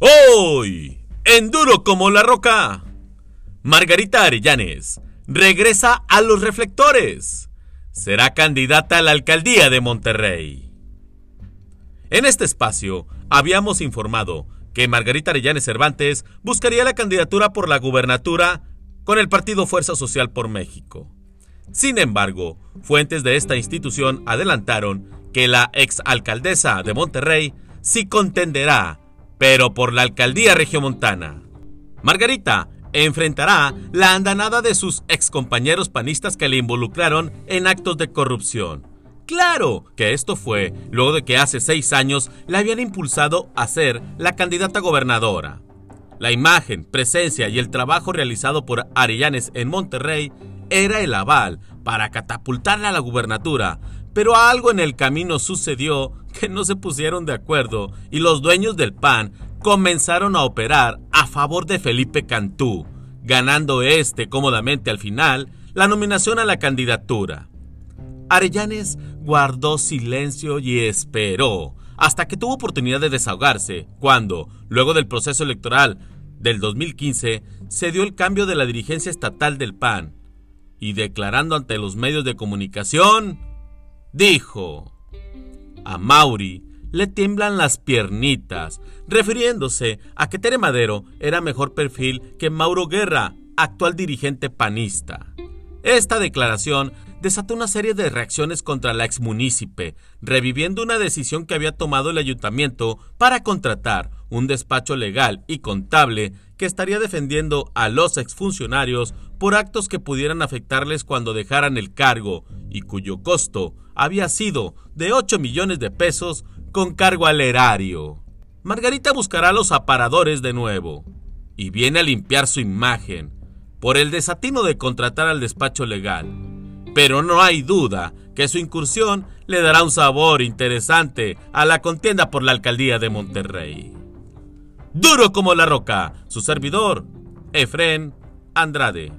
Hoy, en Duro como la Roca, Margarita Arellanes regresa a los reflectores. Será candidata a la alcaldía de Monterrey. En este espacio habíamos informado que Margarita Arellanes Cervantes buscaría la candidatura por la gubernatura con el partido Fuerza Social por México. Sin embargo, fuentes de esta institución adelantaron que la exalcaldesa de Monterrey sí contenderá pero por la alcaldía regiomontana. Margarita enfrentará la andanada de sus excompañeros panistas que le involucraron en actos de corrupción. Claro que esto fue luego de que hace seis años la habían impulsado a ser la candidata gobernadora. La imagen, presencia y el trabajo realizado por Arellanes en Monterrey era el aval para catapultarla a la gubernatura, pero algo en el camino sucedió que no se pusieron de acuerdo y los dueños del PAN comenzaron a operar a favor de Felipe Cantú, ganando este cómodamente al final la nominación a la candidatura. Arellanes guardó silencio y esperó hasta que tuvo oportunidad de desahogarse, cuando, luego del proceso electoral del 2015, se dio el cambio de la dirigencia estatal del PAN, y declarando ante los medios de comunicación, dijo, a Mauri le tiemblan las piernitas, refiriéndose a que Tere Madero era mejor perfil que Mauro Guerra, actual dirigente panista. Esta declaración desató una serie de reacciones contra la exmunícipe, reviviendo una decisión que había tomado el ayuntamiento para contratar un despacho legal y contable que estaría defendiendo a los exfuncionarios por actos que pudieran afectarles cuando dejaran el cargo y cuyo costo había sido de 8 millones de pesos con cargo al erario. Margarita buscará los aparadores de nuevo y viene a limpiar su imagen por el desatino de contratar al despacho legal. Pero no hay duda que su incursión le dará un sabor interesante a la contienda por la alcaldía de Monterrey. Duro como la roca, su servidor, Efren Andrade.